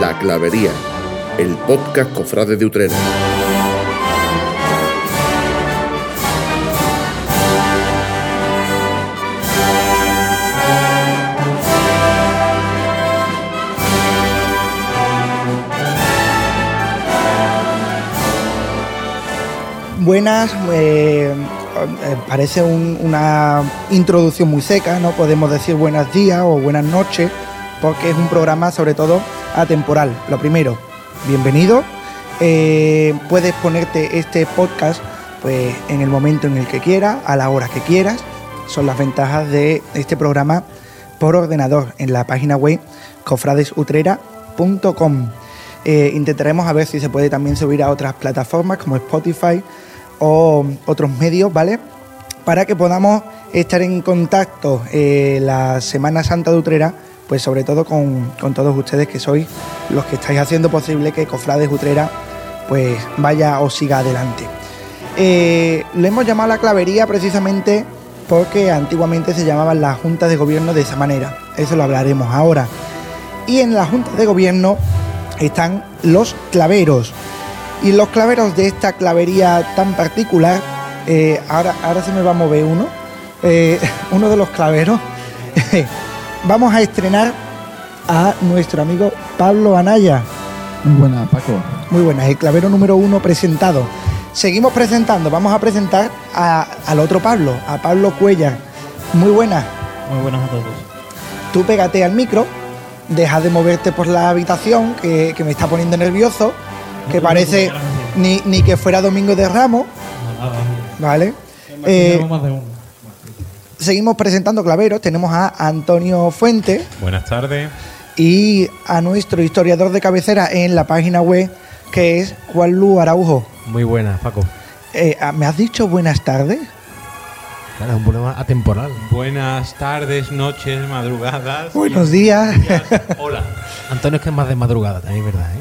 La Clavería, el podcast Cofrade de Utrera. Buenas, eh, eh, parece un- una introducción muy seca, no podemos decir buenos días o buenas noches, porque es un programa sobre todo atemporal. Lo primero, bienvenido. Eh, puedes ponerte este podcast pues, en el momento en el que quieras, a la hora que quieras. Son las ventajas de este programa por ordenador en la página web cofradesutrera.com. Eh, intentaremos a ver si se puede también subir a otras plataformas como Spotify o otros medios, ¿vale? Para que podamos estar en contacto eh, la Semana Santa de Utrera, pues sobre todo con, con todos ustedes que sois los que estáis haciendo posible que Cofrades Utrera pues vaya o siga adelante. Eh, lo hemos llamado la clavería precisamente porque antiguamente se llamaban las juntas de gobierno de esa manera. Eso lo hablaremos ahora. Y en la junta de gobierno están los claveros. Y los claveros de esta clavería tan particular, eh, ahora, ahora se me va a mover uno, eh, uno de los claveros. Vamos a estrenar a nuestro amigo Pablo Anaya. Muy buena, Paco. Muy buenas, el clavero número uno presentado. Seguimos presentando, vamos a presentar a- al otro Pablo, a Pablo Cuellar. Muy buenas, Muy buenas a todos. tú pégate al micro, deja de moverte por la habitación, que, que me está poniendo nervioso, que parece ni, ni que fuera Domingo de Ramos, ¿vale? Eh, Tenemos más de uno. Seguimos presentando claveros, tenemos a Antonio Fuente Buenas tardes. y a nuestro historiador de cabecera en la página web, que es Juan Lu Araujo. Muy buenas, Paco. Eh, ¿Me has dicho buenas tardes? Claro, es un problema atemporal. Buenas tardes, noches, madrugadas. Buenos días. Hola. Antonio es que es más de madrugada, también es verdad, ¿eh?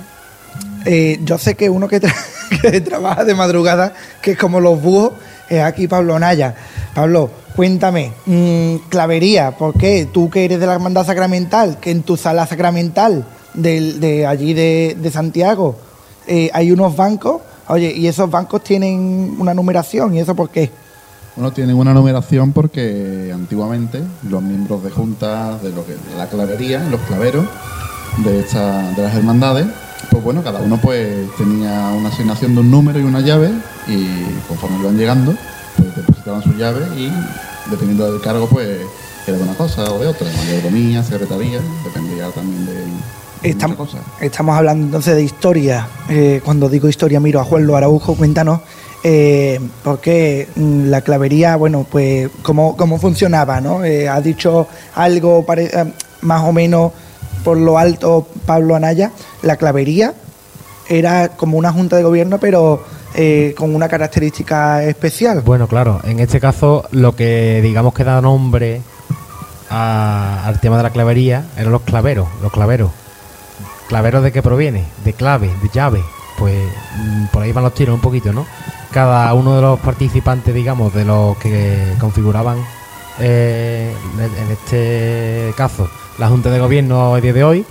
Eh, yo sé que uno que, tra- que trabaja de madrugada, que es como los búhos, es aquí Pablo Naya. Pablo, cuéntame, mm, clavería, ¿por qué? Tú que eres de la Hermandad Sacramental, que en tu sala sacramental de, allí de, de Santiago eh, hay unos bancos, oye, y esos bancos tienen una numeración, ¿y eso por qué? Bueno, tienen una numeración porque antiguamente los miembros de juntas de lo que la clavería, los claveros de esta, de las hermandades, pues bueno, cada uno pues tenía una asignación de un número y una llave y conforme iban llegando, pues depositaban su llave y dependiendo del cargo pues era de una cosa o de otra, mayordomía, secretaría, dependía también de, de Estamos, muchas cosas. estamos hablando entonces de historia. Eh, cuando digo historia, miro a Juan Lo Araujo, cuéntanos. Eh, porque mm, la clavería, bueno, pues cómo, cómo funcionaba, ¿no? Eh, ha dicho algo pare- eh, más o menos por lo alto Pablo Anaya. La clavería era como una junta de gobierno, pero eh, con una característica especial. Bueno, claro, en este caso lo que digamos que da nombre a- al tema de la clavería eran los claveros, los claveros. ¿Claveros de qué proviene? De clave, de llave. Pues mm, por ahí van los tiros un poquito, ¿no? Cada uno de los participantes, digamos, de los que configuraban eh, en este caso la Junta de Gobierno a día de hoy,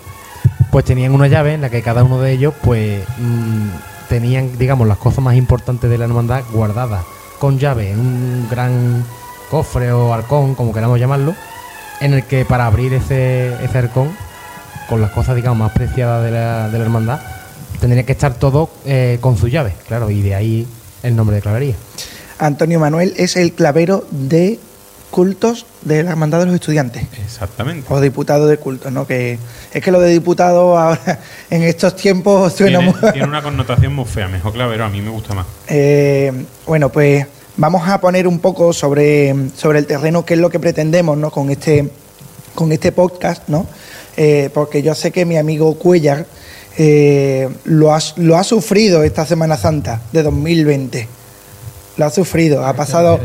pues tenían una llave en la que cada uno de ellos pues mm, tenían digamos las cosas más importantes de la hermandad guardadas con llave en un gran cofre o arcón como queramos llamarlo en el que para abrir ese, ese arcón con las cosas digamos más preciadas de la, hermandad tendría que estar todo eh, con su llave claro y de ahí el nombre de clavería. Antonio Manuel es el clavero de cultos de la Hermandad de los Estudiantes. Exactamente. O diputado de cultos, ¿no? Que es que lo de diputado ahora en estos tiempos suena Tiene, muy... tiene una connotación muy fea. Mejor clavero, a mí me gusta más. Eh, bueno, pues vamos a poner un poco sobre, sobre el terreno qué es lo que pretendemos, ¿no? Con este con este podcast, ¿no? Eh, porque yo sé que mi amigo Cuellar eh, lo, ha, lo ha sufrido esta Semana Santa de 2020. Lo ha sufrido, ha pasado,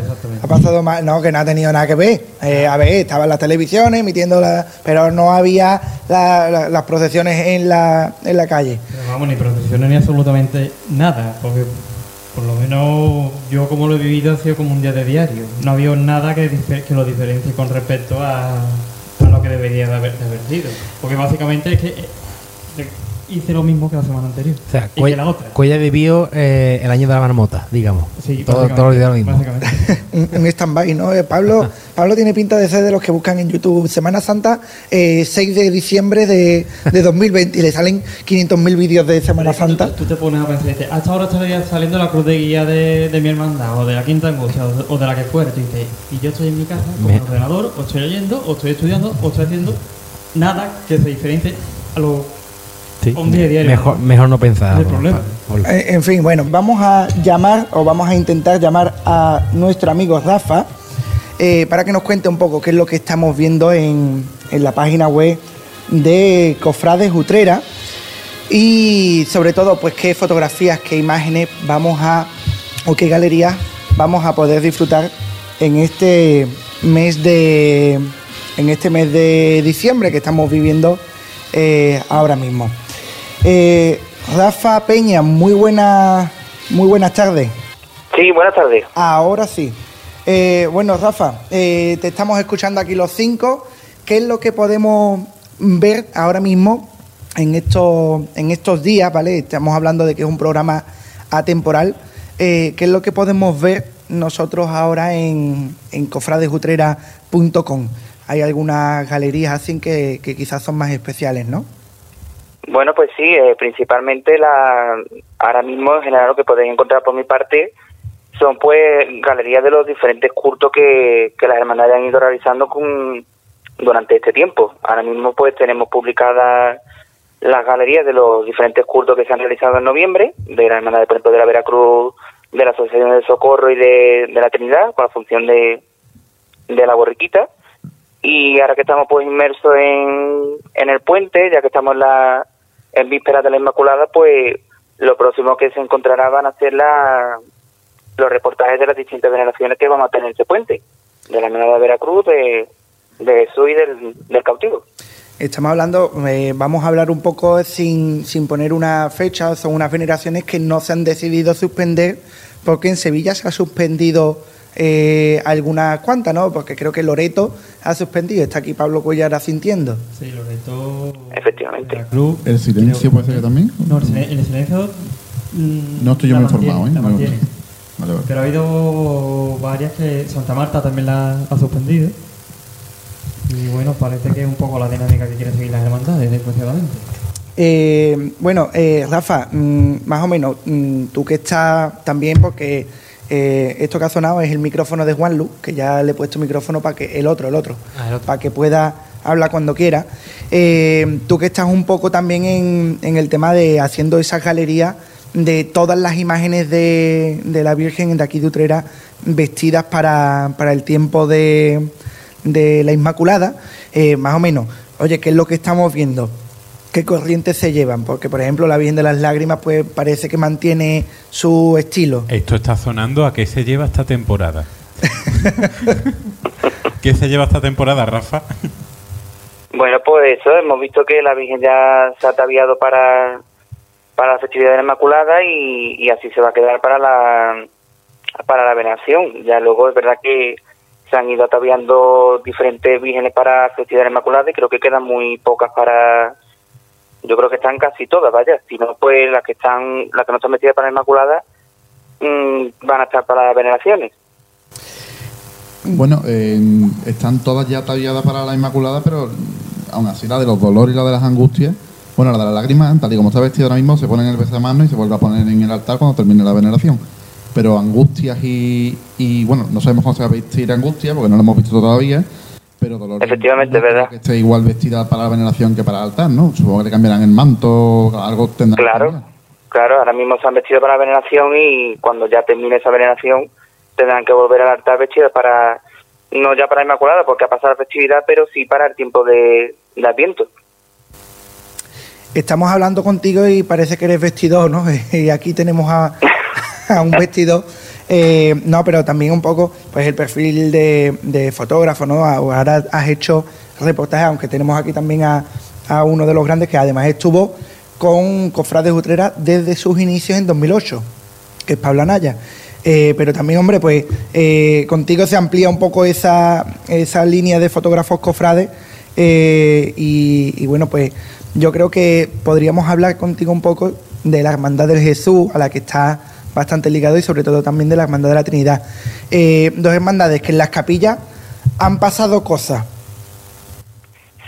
ha pasado mal, no, que no ha tenido nada que ver. Eh, a ver, estaba en las televisiones emitiendo la, pero no había la- la- las procesiones en la, en la calle. Pero vamos, ni procesiones ni absolutamente nada, porque por lo menos yo como lo he vivido ha sido como un día de diario. No había nada que, que lo diferencie con respecto a, a lo que debería de haber, de haber sido. Porque básicamente es que eh, de- hice lo mismo que la semana anterior. O sea, y que Cuella, la otra. Cuella vivió eh, el año de la marmota, digamos. Sí, todo, todo el día lo mismo. básicamente. un, un stand-by, ¿no? Eh, Pablo, Pablo tiene pinta de ser de los que buscan en YouTube Semana Santa, eh, 6 de diciembre de, de 2020 y le salen 500.000 vídeos de Semana Santa. Tú, tú te pones a pensar, dices, hasta ahora estaría saliendo la cruz de guía de, de mi hermandad, o de la quinta angustia, o de, o de la que fuera. Tú dices, y yo estoy en mi casa con Me- el ordenador, o estoy leyendo, o estoy estudiando, o estoy haciendo nada que se diferencie a lo Sí. un día diario. Mejor, mejor no pensar. No hay problema. Hola. Eh, en fin, bueno, vamos a llamar o vamos a intentar llamar a nuestro amigo Rafa eh, para que nos cuente un poco qué es lo que estamos viendo en, en la página web de Cofrades Utrera y sobre todo pues qué fotografías, qué imágenes vamos a o qué galerías vamos a poder disfrutar en este mes de en este mes de diciembre que estamos viviendo eh, ahora mismo. Eh, Rafa Peña, muy buena, muy buenas tardes. Sí, buenas tardes. Ahora sí. Eh, bueno, Rafa, eh, te estamos escuchando aquí los cinco. ¿Qué es lo que podemos ver ahora mismo en estos, en estos días? ¿vale? Estamos hablando de que es un programa atemporal. Eh, ¿Qué es lo que podemos ver nosotros ahora en, en cofradesutrera.com? Hay algunas galerías así que, que quizás son más especiales, ¿no? Bueno, pues sí, eh, principalmente la ahora mismo en general lo que podéis encontrar por mi parte son pues galerías de los diferentes cultos que, que las hermandades han ido realizando con, durante este tiempo. Ahora mismo pues tenemos publicadas las galerías de los diferentes cultos que se han realizado en noviembre, de la hermandad, por ejemplo, de la Veracruz, de la Asociación de Socorro y de, de la Trinidad, con la función de, de la borriquita. Y ahora que estamos pues inmersos en, en el puente, ya que estamos en, la, en vísperas de la Inmaculada, pues lo próximo que se encontrará van a ser la, los reportajes de las distintas veneraciones que vamos a tener en este puente, de la de Veracruz, de, de Jesús y del, del cautivo. Estamos hablando, eh, vamos a hablar un poco sin, sin poner una fecha, son unas veneraciones que no se han decidido suspender porque en Sevilla se ha suspendido eh, algunas cuantas, ¿no? Porque creo que Loreto ha suspendido, está aquí Pablo Cuellar asintiendo. Sí, Loreto. Efectivamente. Veracruz, ¿El silencio creo- puede ser que también? No, el silen- el silencio. mm, No estoy yo la muy informado, ¿eh? la No- mantiene. Vale, vale. Pero ha habido varias que Santa Marta también la ha suspendido. Y bueno, parece que es un poco la dinámica que quieren seguir las hermandades, desgraciadamente. Eh, bueno, eh, Rafa, mm, más o menos, mm, tú que estás también, porque eh, esto que ha sonado es el micrófono de Juan Lu, que ya le he puesto micrófono para que el otro, el otro, Ah, otro. para que pueda hablar cuando quiera. Eh, tú que estás un poco también en, en el tema de haciendo esas galerías de todas las imágenes de, de la Virgen de aquí de Utrera vestidas para, para el tiempo de, de la Inmaculada, eh, más o menos. Oye, ¿qué es lo que estamos viendo? ¿Qué corrientes se llevan? Porque, por ejemplo, la Virgen de las Lágrimas pues parece que mantiene su estilo. Esto está sonando a qué se lleva esta temporada. ¿Qué se lleva esta temporada, Rafa? Bueno, pues eso, hemos visto que la Virgen ya se ha ataviado para, para la festividad de la Inmaculada y, y así se va a quedar para la para la veneración. Ya luego es verdad que se han ido ataviando diferentes vírgenes para la festividad de la Inmaculada y creo que quedan muy pocas para... Yo creo que están casi todas, vaya. Si no, pues las que están las que no están vestidas para la Inmaculada mm, van a estar para las veneraciones. Bueno, eh, están todas ya talladas para la Inmaculada, pero aún así la de los dolores y la de las angustias, bueno, la de las lágrimas, tal y como está vestida ahora mismo, se pone en el besamano y se vuelve a poner en el altar cuando termine la veneración. Pero angustias y, y bueno, no sabemos cómo se va a vestir angustia, porque no lo hemos visto todavía, pero dolores. Efectivamente, no creo ¿verdad? Que esté igual vestida para la veneración que para el altar, ¿no? Supongo que le cambiarán el manto, algo tendrán que Claro, cambiar. claro, ahora mismo se han vestido para la veneración y cuando ya termine esa veneración tendrán que volver al altar vestidos para, no ya para Inmaculada porque ha pasado la festividad, pero sí para el tiempo de, de Adviento. Estamos hablando contigo y parece que eres vestidor, ¿no? Y aquí tenemos a, a un vestidor. Eh, no, pero también un poco, pues el perfil de, fotógrafo, ¿no? Ahora has hecho reportajes, aunque tenemos aquí también a, a uno de los grandes que además estuvo con Cofrades Utrera desde sus inicios en 2008, que es Pablo Anaya. Eh, pero también, hombre, pues eh, contigo se amplía un poco esa, esa línea de fotógrafos cofrades y, y bueno, pues yo creo que podríamos hablar contigo un poco de la Hermandad del Jesús, a la que está bastante ligado, y sobre todo también de la Hermandad de la Trinidad. Eh, dos hermandades que en las capillas han pasado cosas.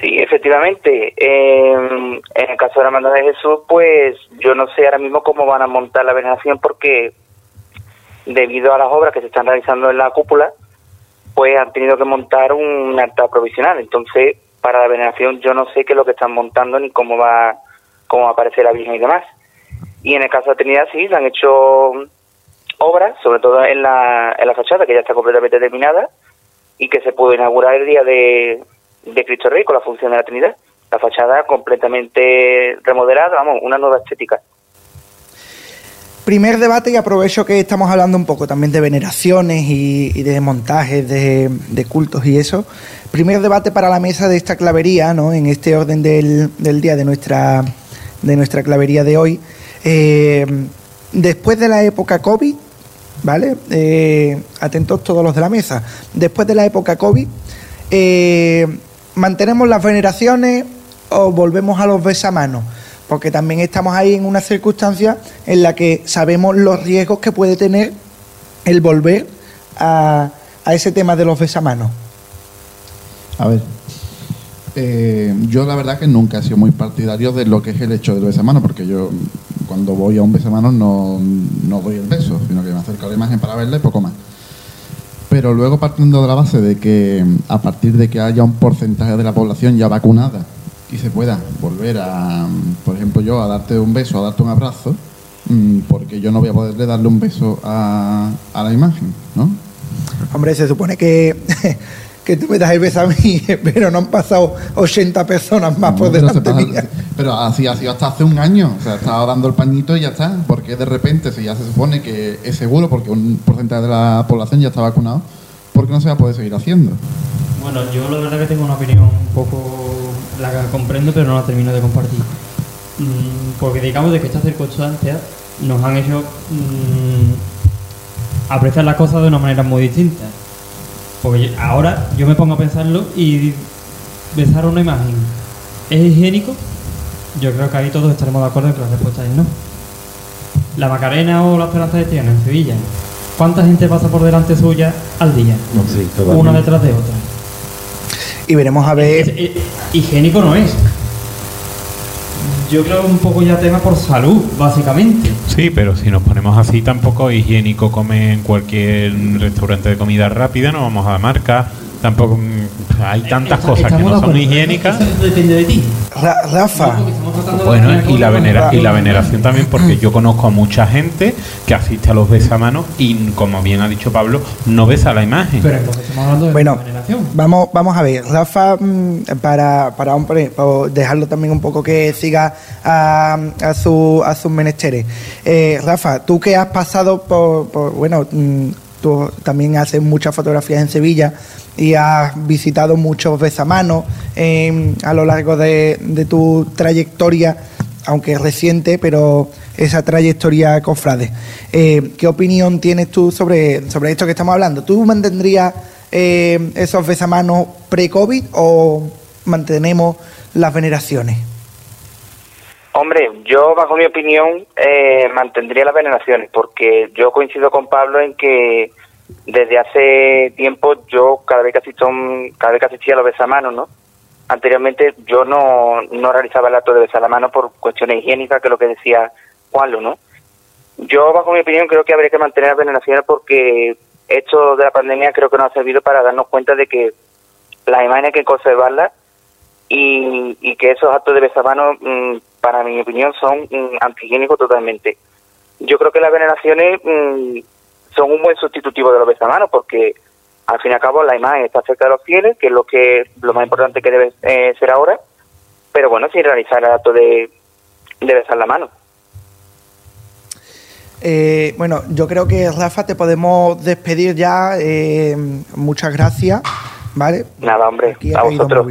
Sí, efectivamente. Eh, en el caso de la Hermandad de Jesús, pues yo no sé ahora mismo cómo van a montar la veneración porque debido a las obras que se están realizando en la cúpula, pues han tenido que montar un altar provisional. Entonces, para la veneración yo no sé qué es lo que están montando ni cómo va, cómo va a aparecer la Virgen y demás. Y en el caso de Trinidad sí, se han hecho obras, sobre todo en la, en la fachada, que ya está completamente terminada y que se pudo inaugurar el día de, de Cristo Rey con la función de la Trinidad. La fachada completamente remodelada, vamos, una nueva estética. Primer debate y aprovecho que estamos hablando un poco también de veneraciones y, y de montajes de, de, cultos y eso. Primer debate para la mesa de esta clavería, ¿no? En este orden del, del día de nuestra, de nuestra clavería de hoy. Eh, después de la época COVID, ¿vale? Eh, atentos todos los de la mesa. Después de la época COVID, eh, ¿mantenemos las veneraciones o volvemos a los besamanos? Porque también estamos ahí en una circunstancia en la que sabemos los riesgos que puede tener el volver a, ese tema de los besamanos. A ver, yo la verdad que nunca he sido muy partidario de lo que es el hecho del besamano, porque yo cuando voy a un besamano no, no doy el beso, sino que me acerco a la imagen para verla y poco más. Pero luego partiendo de la base de que a partir de que haya un porcentaje de la población ya vacunada y se pueda volver a, por ejemplo yo, a darte un beso, a darte un abrazo, mm, porque yo no voy a poderle darle un beso a, a la imagen, ¿no? Hombre, se supone que que tú me das el beso a mí, pero no han pasado 80 personas más por pero, delante pasa- mía. pero así ha sido hasta hace un año. O sea, estaba dando el pañito y ya está. Porque de repente, si ya se supone que es seguro, porque un porcentaje de la población ya está vacunado, ¿por qué no se va a poder seguir haciendo? Bueno, yo la verdad que tengo una opinión un poco la que comprendo, pero no la termino de compartir. Mm, porque digamos de que estas circunstancias nos han hecho mm, apreciar las cosas de una manera muy distinta. Porque ahora yo me pongo a pensarlo y besar una imagen es higiénico. Yo creo que ahí todos estaremos de acuerdo en que la respuesta es no. La Macarena o la Esperanza de Triana en Sevilla. ¿Cuánta gente pasa por delante suya al día? Una detrás de otra. Y veremos a ver. Es- es- higiénico no es. Yo creo un poco ya tema por salud, básicamente. Sí, pero si nos ponemos así, tampoco higiénico comer en cualquier restaurante de comida rápida, no vamos a marca. Tampoco mm, hay tantas cosas que estamos de no son acuerdo. higiénicas. Eso depende de ti. Ra- Rafa, Porque estamos tratando de Bueno, y la, cosas venera- y la Ra- veneración también, porque yo conozco a mucha gente que asiste a los besamanos y, como bien ha dicho Pablo, no besa la imagen. Pero entonces estamos hablando de Bueno, veneración. vamos, vamos a ver. Rafa, mm, para, para para dejarlo también un poco que siga a, a, su, a sus menesteres. Eh, Rafa, tú que has pasado por, por- bueno, mm, tú también haces muchas fotografías en Sevilla y has visitado muchos besamanos em, a lo largo de, tu trayectoria, aunque reciente, pero esa trayectoria cofrade. Eh, ¿Qué opinión tienes tú sobre, sobre esto que estamos hablando? ¿Tú mantendrías eh, esos besamanos pre-COVID o mantenemos las veneraciones? Hombre, yo bajo mi opinión eh, mantendría las veneraciones porque yo coincido con Pablo en que desde hace tiempo yo cada vez que asisto a un- cada vez que asistía a los besamanos, ¿no? Anteriormente yo no, no realizaba el acto de besar la mano por cuestiones higiénicas, que es lo que decía Juanlo, ¿no? Yo bajo mi opinión creo que habría que mantener las veneraciones porque esto de la pandemia creo que nos ha servido para darnos cuenta de que las imágenes hay que conservarlas y, y que esos actos de besamanos, para mi opinión, son mm, antihigiénicos totalmente. Yo creo que las veneraciones mm, son un buen sustitutivo de los besamanos porque al fin y al cabo la imagen está cerca de los fieles, que es lo que lo más importante que debe eh, ser ahora, pero bueno, sin realizar el acto de, de besar la mano. Eh, bueno, yo creo que Rafa te podemos despedir ya. eh, muchas gracias. ¿Vale? Nada, hombre, Aquí a vosotros.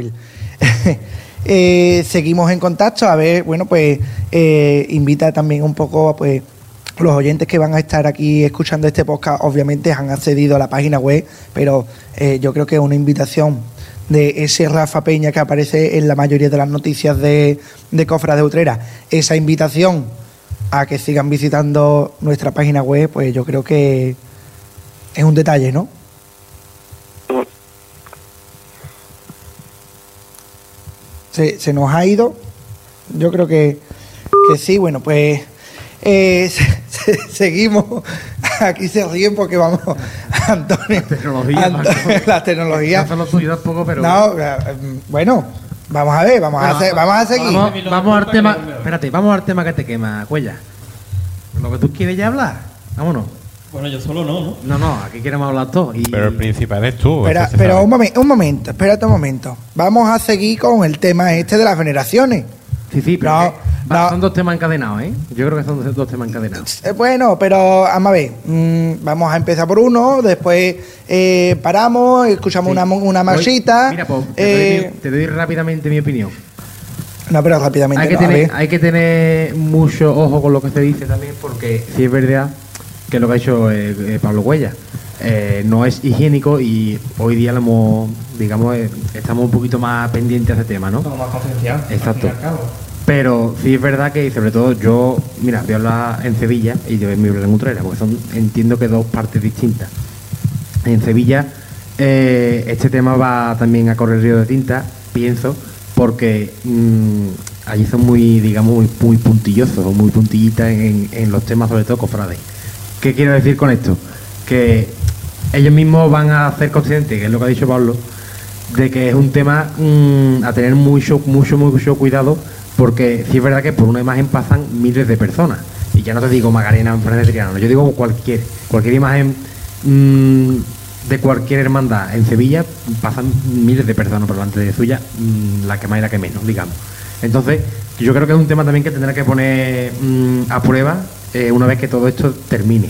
Eh, seguimos en contacto. A ver, bueno, pues eh, invita también un poco pues los oyentes que van a estar aquí escuchando este podcast, obviamente han accedido a la página web, pero eh, yo creo que una invitación de ese Rafa Peña que aparece en la mayoría de las noticias de, de de Utrera, esa invitación a que sigan visitando nuestra página web, pues yo creo que es un detalle, ¿no? Se, se nos ha ido. Yo creo que, que sí. Bueno, pues eh, se- se- seguimos. Aquí se ríen porque vamos, Antonio. Tecnología, Antonio, Marco. la tecnología. Hace lo suyo tampoco, pero. No, eh, bueno, vamos a ver, vamos a hacer, vamos a seguir. Vamos, vamos al tema. Espérate, vamos al tema que te quema, Cuella. Lo que tú quieres ya hablar. Vámonos. Bueno, yo solo no, ¿no? No, no, aquí queremos hablar todos. Y... Pero el principal es tú. Espera, pero un, momen- un momento, espérate un momento. Vamos a seguir con el tema este de las veneraciones. Sí, sí, pero No, que- va- no. son dos temas encadenados, ¿eh? Yo creo que son dos- dos temas encadenados. Eh, Bueno, pero vamos a ver, mm, vamos a empezar por uno, después eh, paramos, escuchamos Sí. una, una marchita. Mira, pues, te, eh, doy, mi- te doy rápidamente mi opinión. no, pero rápidamente. Hay que, no, tener, ver. hay que tener mucho ojo con lo que se dice también, porque sí es verdad que es lo que ha hecho eh, eh, Pablo Huella. Eh, no es higiénico y hoy día lo hemos, digamos, eh, estamos un poquito más pendientes de ese tema, ¿no? Como más concienciados. Exacto. Pero sí es verdad que, sobre todo, yo, mira, voy a hablar en Sevilla y yo en mi en Utrera, porque son, entiendo que dos partes distintas. En Sevilla, eh, este tema va también a correr río de tinta, pienso, porque mm, allí son muy, digamos, muy, muy puntillosos muy puntillitas en, en los temas, sobre todo cofrades. ¿Qué quiero decir con esto? Que ellos mismos van a hacer conscientes, que es lo que ha dicho Pablo, de que es un tema mm, a tener mucho, mucho, mucho cuidado, porque sí es verdad que por una imagen pasan miles de personas. Y ya no te digo Macarena en Fernández Triano, yo digo cualquier, cualquier imagen mm, de cualquier hermandad en Sevilla pasan miles de personas por delante de suya, mm, la que más y la que menos, digamos. Entonces, yo creo que es un tema también que tendrá que poner a prueba eh, una vez que todo esto termine.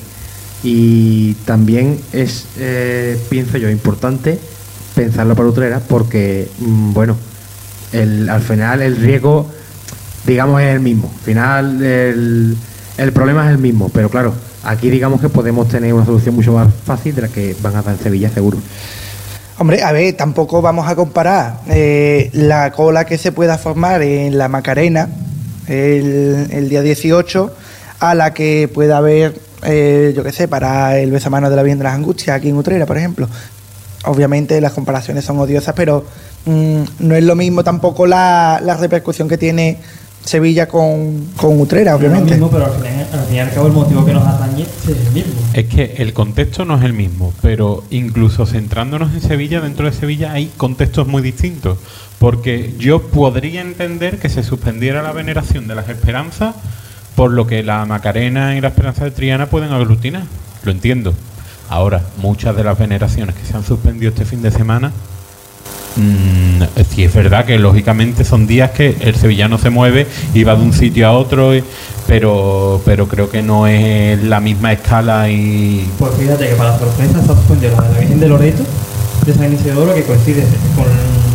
Y también es, eh, pienso yo, importante pensarlo para Utrera porque, mm, bueno, el, al final el riesgo, digamos, es el mismo. Al final el, el problema es el mismo, pero claro, aquí digamos que podemos tener una solución mucho más fácil de la que van a dar en Sevilla, seguro. Hombre, a ver, tampoco vamos a comparar eh, la cola que se pueda formar en la Macarena el, día 18 a la que pueda haber, eh, yo qué sé, para el besamano de la Virgen de las Angustias aquí en Utrera, por ejemplo. Obviamente las comparaciones son odiosas, pero mm, no es lo mismo tampoco la, la repercusión que tiene Sevilla con, con Utrera, No es lo obviamente. mismo, pero al fin, al fin y al cabo el motivo que nos atañe es el mismo. Es que el contexto no es el mismo, pero incluso centrándonos en Sevilla, dentro de Sevilla hay contextos muy distintos. Porque yo podría entender que se suspendiera la veneración de las esperanzas por lo que la Macarena y la Esperanza de Triana pueden aglutinar. Lo entiendo. Ahora, muchas de las veneraciones que se han suspendido este fin de semana, mm, sí es verdad que lógicamente son días que el sevillano se mueve y va de un sitio a otro, pero, pero creo que no es la misma escala y Pues fíjate que para sorpresa se ha suspendido la de la Virgen de Loreto, de San Isidoro, que coincide con,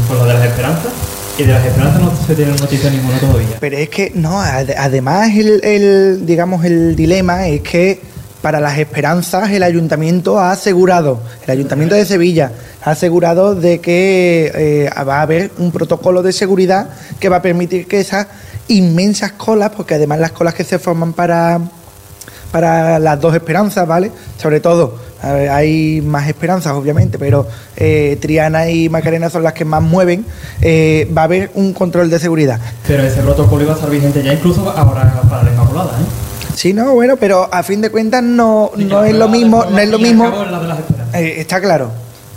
con lo de las esperanzas, y de las esperanzas no se tiene noticia ninguna todavía. Pero es que, no, ad- además el, el, digamos, el dilema es que para las esperanzas el ayuntamiento ha asegurado, el ayuntamiento de Sevilla ha asegurado de que eh, va a haber un protocolo de seguridad que va a permitir que esas inmensas colas, porque además las colas que se forman para, para las dos esperanzas, ¿vale? Sobre todo, a ver, hay más esperanzas, obviamente, pero eh, Triana y Macarena son las que más mueven, eh, va a haber un control de seguridad. Pero ese protocolo iba a estar vigente ya incluso ahora para la Inmaculada, ¿eh? Sí, no, bueno, pero a fin de cuentas no, Sí, no es lo mismo, no es lo mismo, eh, está claro.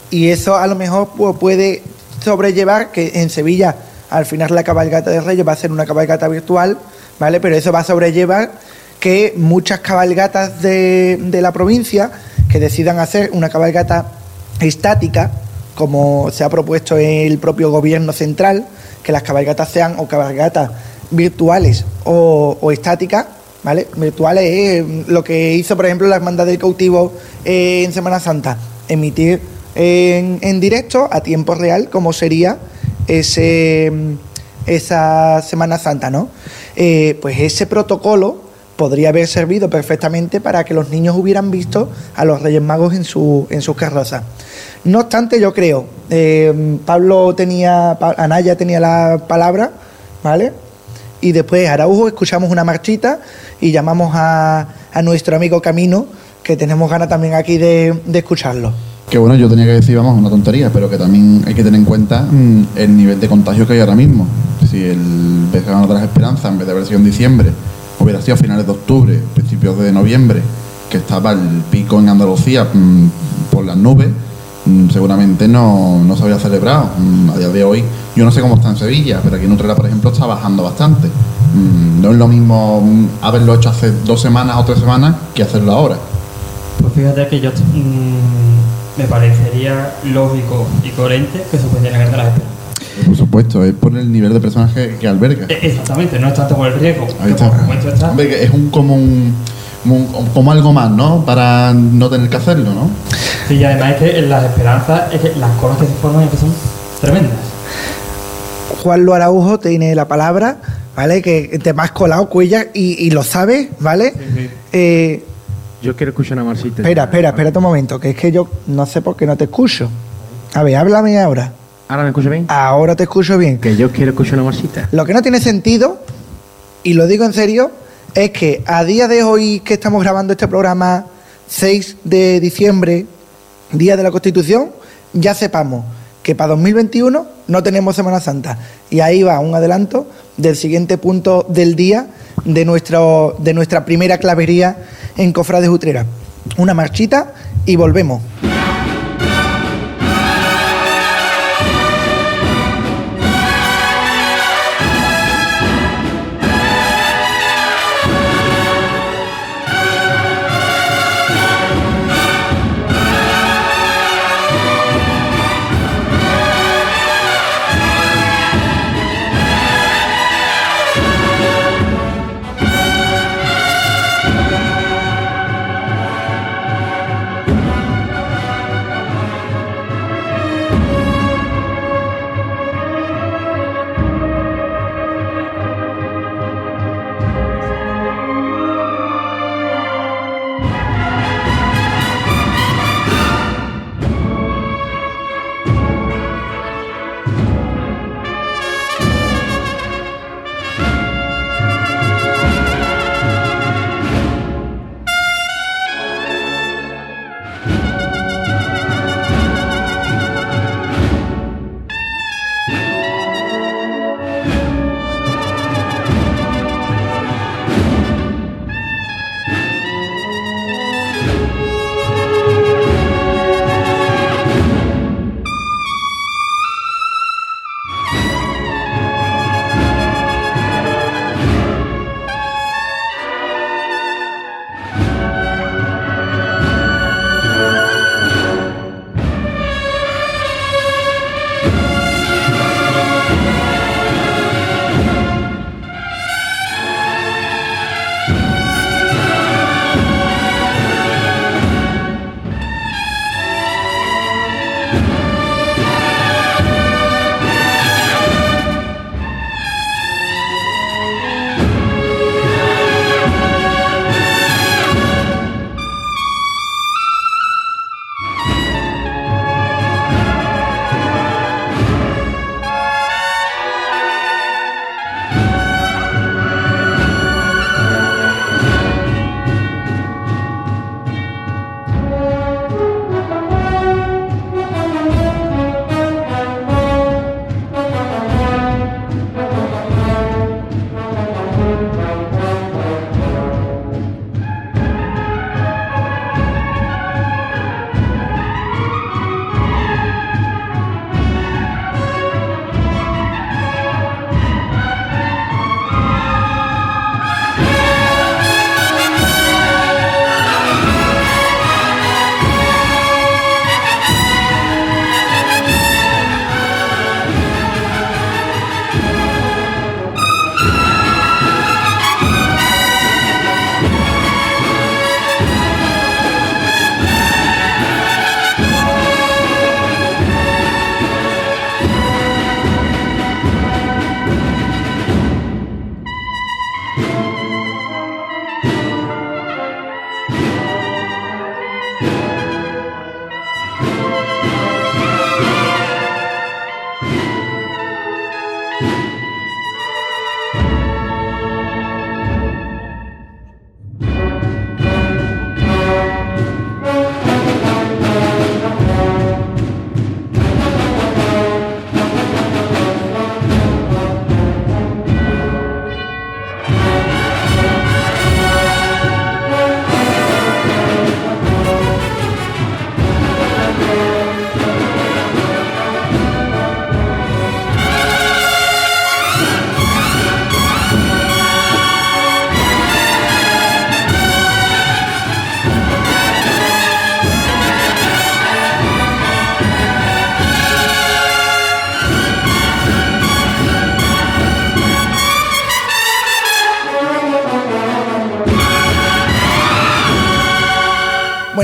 Y eso a lo mejor pu- puede sobrellevar que en Sevilla al final la cabalgata de Reyes va a ser una cabalgata virtual, ¿vale? Pero eso va a sobrellevar que muchas cabalgatas de, de la provincia que decidan hacer una cabalgata estática, como se ha propuesto el propio gobierno central, que las cabalgatas sean o cabalgatas virtuales o, estáticas, ¿vale? Virtuales es lo que hizo, por ejemplo, la Hermandad del Cautivo eh, en Semana Santa, emitir en, en directo a tiempo real como sería ese esa Semana Santa, ¿no? Eh, pues ese protocolo podría haber servido perfectamente para que los niños hubieran visto a los Reyes Magos en, su, en sus carrozas. No obstante, yo creo, eh, Pablo tenía, Anaya tenía la palabra, ¿vale? Y después Araujo escuchamos una marchita y llamamos a, a nuestro amigo Camino, que tenemos ganas también aquí de, de escucharlo. Que bueno, yo tenía que decir, vamos, una tontería, pero que también hay que tener en cuenta mm, el nivel de contagio que hay ahora mismo. Si el Verano de las Esperanzas, en vez de haber sido en diciembre, hubiera sido a finales de octubre, principios de noviembre, que estaba el pico en Andalucía mm, por las nubes, mm, seguramente no, no se había celebrado. Mm, a día de hoy, yo no sé cómo está en Sevilla, pero aquí en Utrera, por ejemplo, está bajando bastante. No es lo mismo haberlo hecho hace dos semanas o tres semanas que hacerlo ahora. Pues fíjate que yo me parecería lógico y coherente que suspendieran el de. Por supuesto, es por el nivel de personas que, alberga. Eh, Exactamente, no es tanto por el riesgo. Ahí está. por supuesto está. Hombre, que es un como un, como algo más, ¿no? Para no tener que hacerlo, ¿no? Sí, y además es que en las esperanzas, es que las cosas que se forman es que son tremendas. Juan Lo Araujo tiene la palabra, ¿vale? Que te más colado, cuella, y, y lo sabes, ¿vale? Eh, Yo quiero escuchar una marcita. espera, espera, espérate un momento, que es que yo no sé por qué no te escucho. A ver, háblame ahora. ¿Ahora me escucha bien? Ahora te escucho bien. Que yo quiero escuchar una marcita. Lo que no tiene sentido, y lo digo en serio, es que a día de hoy que estamos grabando este programa 6 de diciembre, Día de la Constitución, ya sepamos que para 2021 no tenemos Semana Santa. Y ahí va un adelanto del siguiente punto del día de, nuestro, de nuestra primera clavería en Cofrades Utrera. Una marchita y volvemos.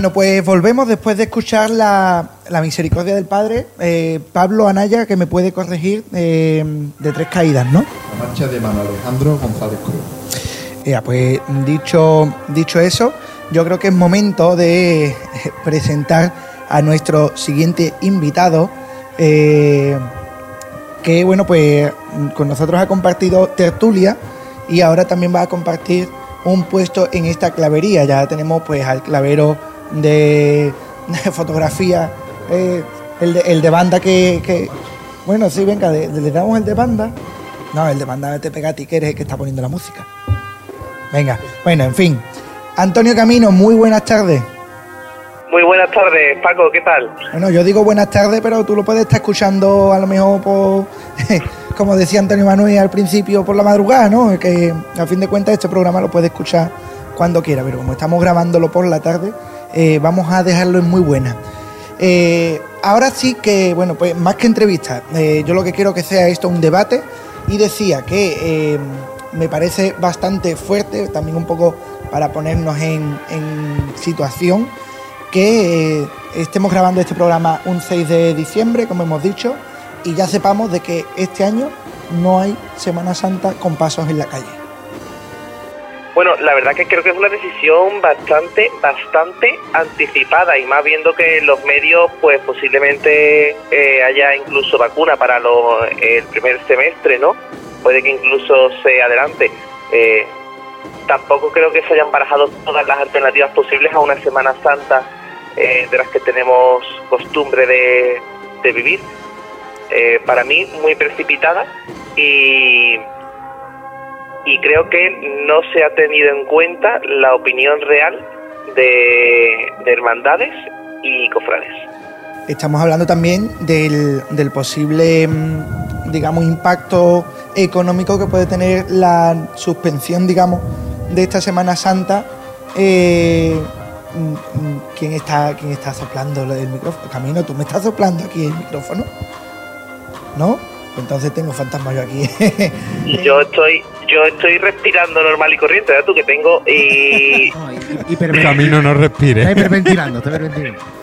Bueno, pues volvemos después de escuchar la, la misericordia del Padre. Eh, Pablo Anaya, que me puede corregir eh, de tres caídas, ¿no? La marcha de Manuel Alejandro González Cruz. Ya, pues dicho, dicho eso, yo creo que es momento de presentar a nuestro siguiente invitado, eh, que bueno, pues con nosotros ha compartido tertulia y ahora también va a compartir un puesto en esta clavería. Ya tenemos pues al clavero de, de fotografía, eh, el, de, el de banda que, que- bueno, sí, venga, le, le damos el de banda. No, el de banda te pega a ti, que eres el que está poniendo la música. Venga, bueno, en fin. Antonio Camino, muy buenas tardes. Muy buenas tardes, Paco, ¿qué tal? Bueno, yo digo buenas tardes, pero tú lo puedes estar escuchando a lo mejor por, como decía Antonio Manuel al principio, por la madrugada, ¿no? Que a fin de cuentas este programa lo puedes escuchar cuando quiera, pero como estamos grabándolo por la tarde, eh, vamos a dejarlo en muy buena. Eh, ahora sí que, bueno, pues más que entrevista, eh, yo lo que quiero que sea esto un debate y decía que me parece bastante fuerte, también un poco para ponernos en, situación, que estemos grabando este programa un 6 de diciembre, como hemos dicho, y ya sepamos de que este año no hay Semana Santa con pasos en la calle. Bueno, la verdad que creo que es una decisión bastante, bastante anticipada y más viendo que los medios, pues posiblemente eh, haya incluso vacuna para lo- el primer semestre, ¿no? Puede que incluso se adelante. Eh, tampoco creo que se hayan barajado todas las alternativas posibles a una Semana Santa eh, de las que tenemos costumbre de, de vivir. Eh, para mí, muy precipitada y y creo que no se ha tenido en cuenta la opinión real de, de hermandades y cofrades. Estamos hablando también del, del posible, mm, digamos, impacto económico que puede tener la suspensión, digamos, de esta Semana Santa. Eh, mm, mm, ¿quién, está, ¿Quién está soplando del micrófono? Camino, ¿tú me estás soplando aquí el micrófono? ¿No? Entonces tengo fantasma yo aquí. Yo estoy yo estoy respirando normal y corriente, ¿verdad? Tú que tengo y Camino no respire. Está hiperventilando, está hiperventilando.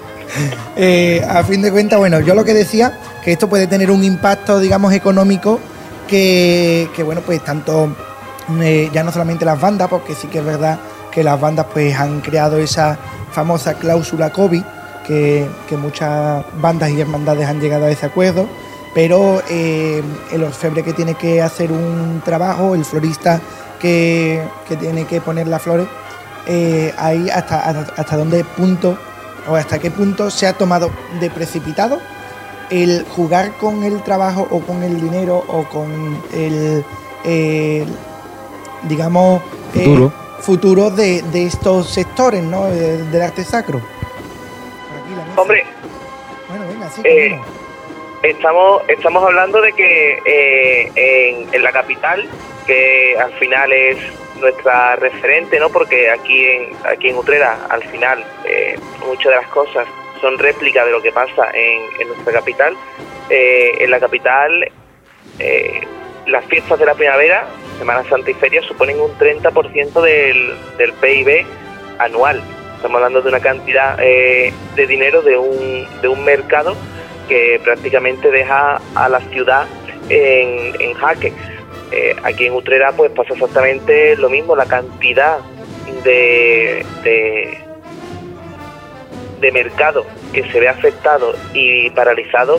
Eh, a fin de cuentas, bueno, yo lo que decía, que esto puede tener un impacto, digamos, económico, que, que, bueno, pues tanto, eh, ya no solamente las bandas, porque sí que es verdad que las bandas pues han creado esa famosa cláusula COVID, que, que muchas bandas y hermandades han llegado a ese acuerdo, pero eh, el orfebre que tiene que hacer un trabajo, el florista que, que tiene que poner las flores, eh, ahí hasta, hasta, hasta dónde punto o hasta qué punto se ha tomado de precipitado el jugar con el trabajo o con el dinero o con el, el, digamos eh, Futuro. futuro de, de estos sectores ¿no? De- del arte sacro. Hombre, Bueno, venga, sí, eh. Estamos estamos hablando de que eh, en, la capital, que al final es nuestra referente, ¿no? Porque aquí en aquí en Utrera, al final, eh, muchas de las cosas son réplica de lo que pasa en, en nuestra capital. Eh, en la capital, eh, las fiestas de la primavera, Semana Santa y Feria, suponen un 30% del, del PIB anual. Estamos hablando de una cantidad eh, de dinero de un, de un mercado que prácticamente deja a la ciudad en, en jaque. Eh, aquí en Utrera pues pasa exactamente lo mismo, la cantidad de, de, mercado que se ve afectado y paralizado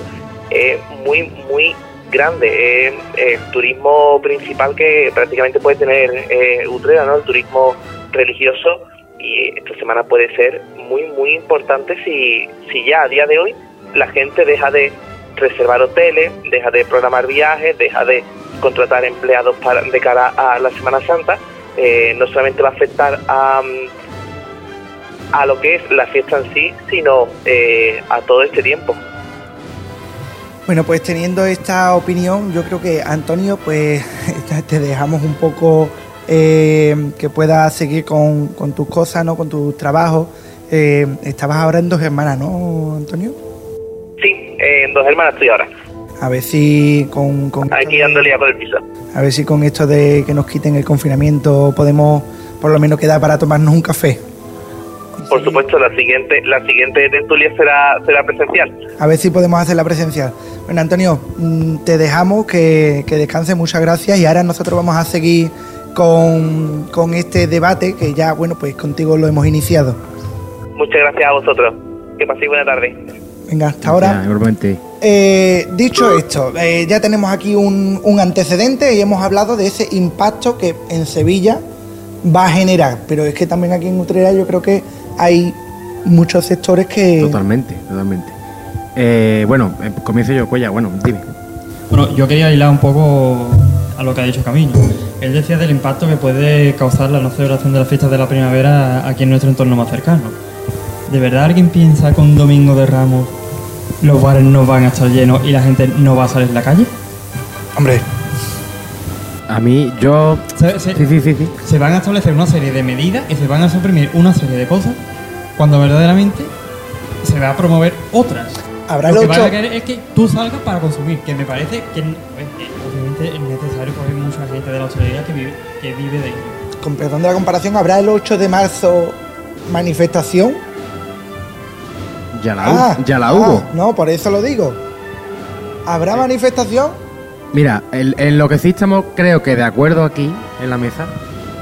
es muy, muy grande. Es el turismo principal que prácticamente puede tener eh, Utrera, ¿no? El turismo religioso y esta semana puede ser muy, muy importante si, si ya a día de hoy la gente deja de reservar hoteles, deja de programar viajes, deja de contratar empleados para, de cara a la Semana Santa, eh, no solamente va a afectar a, mm, a lo que es la fiesta en sí, sino eh, a todo este tiempo. Bueno, pues teniendo esta opinión, yo creo que Antonio, pues te dejamos un poco eh, que puedas seguir con, con tus cosas, ¿no? Con tus trabajos. Estabas ahora en dos hermanas, ¿no, Antonio? En dos hermanas estoy ahora, A ver si con, con aquí dándole por el piso. a ver si con esto de que nos quiten el confinamiento podemos por lo menos quedar para tomarnos un café. por supuesto, la siguiente la siguiente tertulia será será presencial. A ver si podemos hacer la presencial. Bueno, Antonio, mm, te dejamos que, que descanse, muchas gracias. Y ahora nosotros vamos a seguir con, con este debate que ya, bueno, pues contigo lo hemos iniciado. Muchas gracias a vosotros. Que paséis buena tarde. Venga, hasta ahora. Ya, igualmente. Eh, dicho esto, eh, ya tenemos aquí un, un antecedente y hemos hablado de ese impacto que en Sevilla va a generar. Pero es que también aquí en Utrera yo creo que hay muchos sectores que... Totalmente, totalmente. Eh, bueno, eh, comienzo yo, Cuella. Bueno, dime. Bueno, yo quería hilar un poco a lo que ha dicho Camino. Él decía del impacto que puede causar la no celebración de las fiestas de la primavera aquí en nuestro entorno más cercano. ¿De verdad alguien piensa que un domingo de Ramos los bares no van a estar llenos y la gente no va a salir a la calle? Hombre, A mí, yo. Se, se- Sí, sí, sí, sí. se van a establecer una serie de medidas y se van a suprimir una serie de cosas cuando verdaderamente se va a promover otras. Habrá Lo el que ocho- a querer es que tú salgas para consumir, que me parece que, que obviamente es necesario porque hay mucha gente de la hostelería que vive, que vive de ello. con perdón de la comparación, ¿habrá el 8 de marzo manifestación? Ya la, Ah, hu- ya la ah, hubo. No, por eso lo digo. ¿Habrá manifestación? Mira, en, en lo que sí estamos, creo que de acuerdo aquí en la mesa,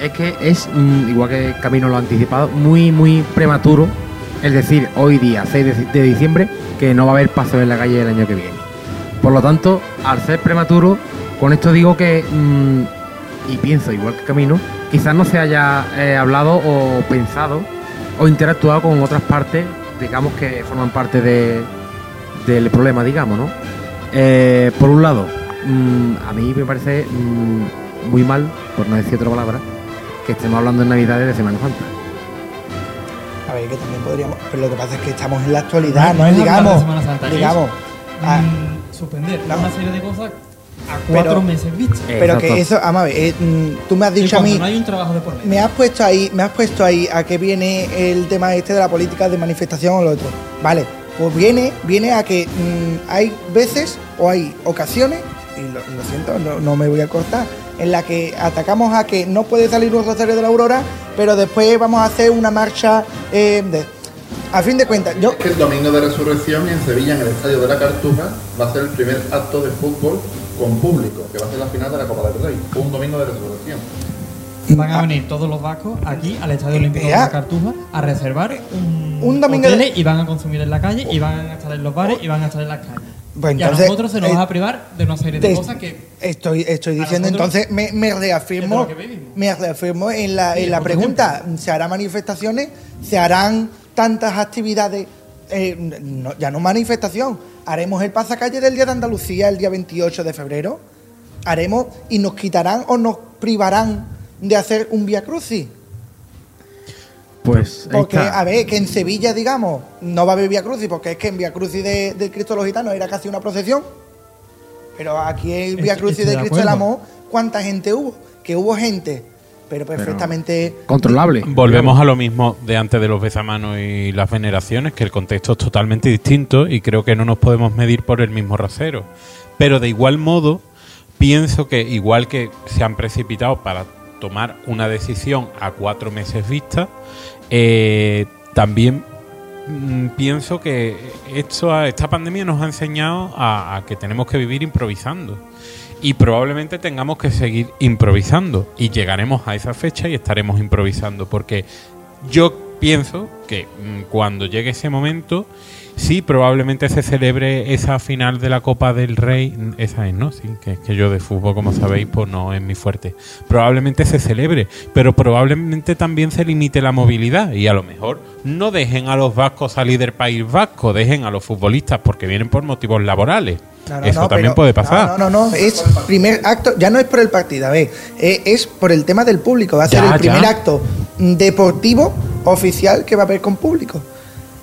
es que es, mm, igual que Camino lo ha anticipado, muy, muy prematuro el decir hoy día, 6 de, diciembre, que no va a haber paso en la calle el año que viene. Por lo tanto, al ser prematuro, con esto digo que, mm, y pienso igual que Camino, quizás no se haya eh, hablado o pensado o interactuado con otras partes, digamos, que forman parte de, del problema, digamos, ¿no? Eh, por un lado, mm, a mí me parece mm, muy mal, por no decir otra palabra, que estemos hablando en Navidades de Semana Santa. A ver, que también podríamos. Pero lo que pasa es que estamos en la actualidad, No ¿no? es digamos. de Semana Santa, es- digamos. ah, Mm, suspender no. una serie de cosas a Pero- cuatro meses vista. pero Exacto. que eso, vamos a ver, eh, mm, tú me has dicho a mí. no hay un trabajo de por medio. Me has puesto ahí, me has puesto ahí a que viene el tema este de la política de manifestación o lo otro. Vale, pues viene, viene a que mm, hay veces o hay ocasiones, y lo, lo siento, no, no me voy a cortar, en la que atacamos a que no puede salir un rosario de la aurora, pero después vamos a hacer una marcha eh, de. A fin de cuentas, yo Es que el domingo de resurrección en Sevilla, en el estadio de la Cartuja, va a ser el primer acto de fútbol con público, que va a ser la final de la Copa del Rey. Un domingo de resurrección. Van a venir todos los vascos aquí al Estadio Olímpico de la Cartuja a reservar un, Un domingo de- y van a consumir en la calle y van a estar en los bares y van a estar en las calles. Pues y a entonces, nosotros se nos eh, va a privar de una serie de cosas que Estoy, estoy diciendo, nosotros- entonces me, me reafirmo, me reafirmo en la, Sí, en la pregunta. ¿Se harán manifestaciones? ¿Se harán tantas actividades? Eh, no- ya no manifestación. ¿Haremos el pasacalle del Día de Andalucía el día 28 de febrero? ¿Haremos y nos quitarán o nos privarán de hacer un Via Crucis? Pues Porque, a ver, que en Sevilla, digamos, no va a haber Via Crucis, porque es que en Via Crucis de, del Cristo de los Gitanos era casi una procesión. Pero aquí en Via Crucis del de Cristo del. Amor, ¿cuánta gente hubo? Que hubo gente, pero perfectamente. Controlable. Volvemos a lo mismo de antes de los besamanos y las veneraciones, que el contexto es totalmente distinto y creo que no nos podemos medir por el mismo rasero. Pero de igual modo, pienso que igual que se han precipitado para tomar una decisión a cuatro meses vista, eh, también mm, pienso que esto, esta pandemia nos ha enseñado a, a que tenemos que vivir improvisando. Y probablemente tengamos que seguir improvisando. Y llegaremos a esa fecha y estaremos improvisando. Porque yo pienso que mm, cuando llegue ese momento, sí, probablemente se celebre esa final de la Copa del Rey. Esa es, ¿no? Sí, que, que yo de fútbol, como sabéis, pues no es mi fuerte. Probablemente se celebre, pero probablemente también se limite la movilidad. Y a lo mejor no dejen a los vascos salir del país vasco, dejen a los futbolistas porque vienen por motivos laborales. No, no, Eso no, también pero- puede pasar. No, no, no, es primer acto, ya no es por el partido, a ver, eh, es por el tema del público, va a ser Ya, el primer ya. acto deportivo oficial que va a haber con público.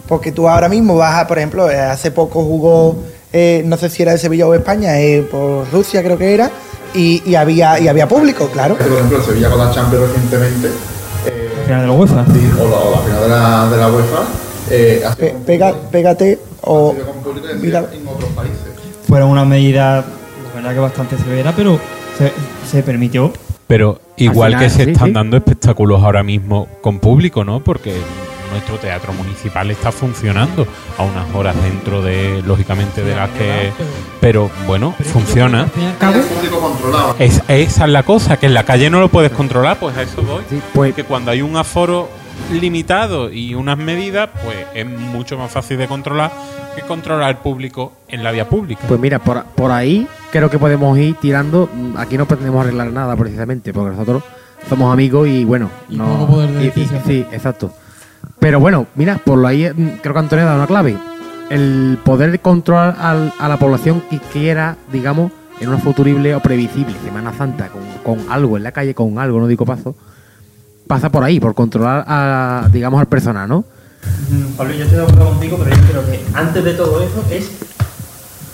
Porque tú ahora mismo vas a, por ejemplo, eh, hace poco jugó, eh, no sé si era de Sevilla o España, eh, por Rusia creo que era, y, y había y había público, claro. Por ejemplo, el Sevilla con la Champions recientemente, eh, final de la UEFA. sí, o, la, o la final de la, de la UEFA, eh, Pe- pega- público- pégate o mira, en otros países. fueron una medida, la verdad que bastante severa, pero se, se permitió. Pero igual final, que se sí, están sí. dando espectáculos ahora mismo con público, ¿no? Porque nuestro teatro municipal está funcionando a unas horas dentro de, lógicamente, de las que... Pero bueno, funciona. Al al Es, esa es la cosa, que en la calle no lo puedes controlar, pues a eso voy. Sí, pues- que cuando hay un aforo limitado y unas medidas, pues es mucho más fácil de controlar que controlar el público en la vía pública. Pues mira, por, por ahí creo que podemos ir tirando. Aquí no pretendemos arreglar nada precisamente, porque nosotros somos amigos y bueno. Y no, poco poder de y- y- decisión. Sí, exacto. Pero bueno, mira, por ahí mm, creo que Antonio ha dado una clave. El poder controlar al- a la población que quiera, digamos, en una futurible o previsible Semana Santa con, con algo en la calle, con algo, no digo paso, pasa por ahí, por controlar a, digamos, al personal, ¿no? Mm, Pablo, yo estoy de acuerdo contigo, pero yo creo que antes de todo eso es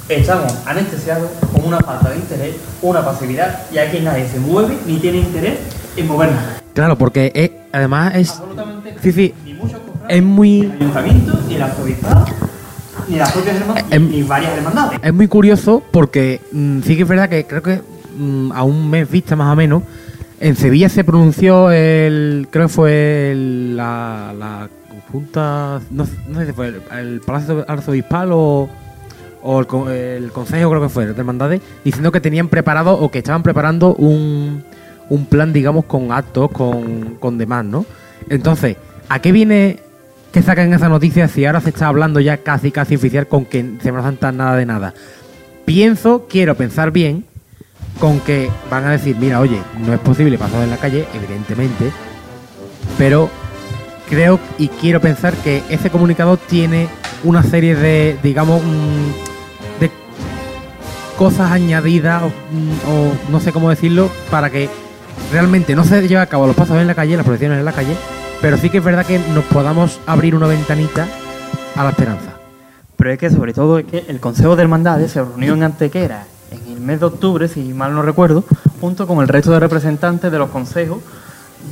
estamos anestesiados con una falta de interés, una pasividad, y aquí nadie se mueve ni tiene interés en movernos. Claro, porque es- además es. Absolutamente Sí, sí, es muy. ni el ayuntamiento, ni el arzobispado, ni las propias hermandades, Em- ni varias hermandades. Es muy curioso porque mm, sí que es verdad que creo que mm, a un mes vista más o menos, en Sevilla se pronunció el. Creo que fue el- la, la Junta. No, no sé si fue el, el Palacio Arzobispal o. O el Consejo, creo que fue, de Hermandades, diciendo que tenían preparado o que estaban preparando un, un plan, digamos, con actos, con, con demás, ¿no? Entonces, ¿a qué viene que saquen esa noticia si ahora se está hablando ya casi, casi oficial con que en Semana Santa nada de nada? Pienso, quiero pensar bien, con que van a decir, mira, oye, no es posible pasar en la calle, evidentemente, pero creo y quiero pensar que ese comunicado tiene una serie de, digamos, mm, de cosas añadidas o, mm, o no sé cómo decirlo para que realmente no se lleve a cabo los pasos en la calle, las proyecciones en la calle, pero sí que es verdad que nos podamos abrir una ventanita a la esperanza. Pero es que sobre todo es que el Consejo de Hermandades se reunió en Antequera en el mes de octubre, si mal no recuerdo, junto con el resto de representantes de los consejos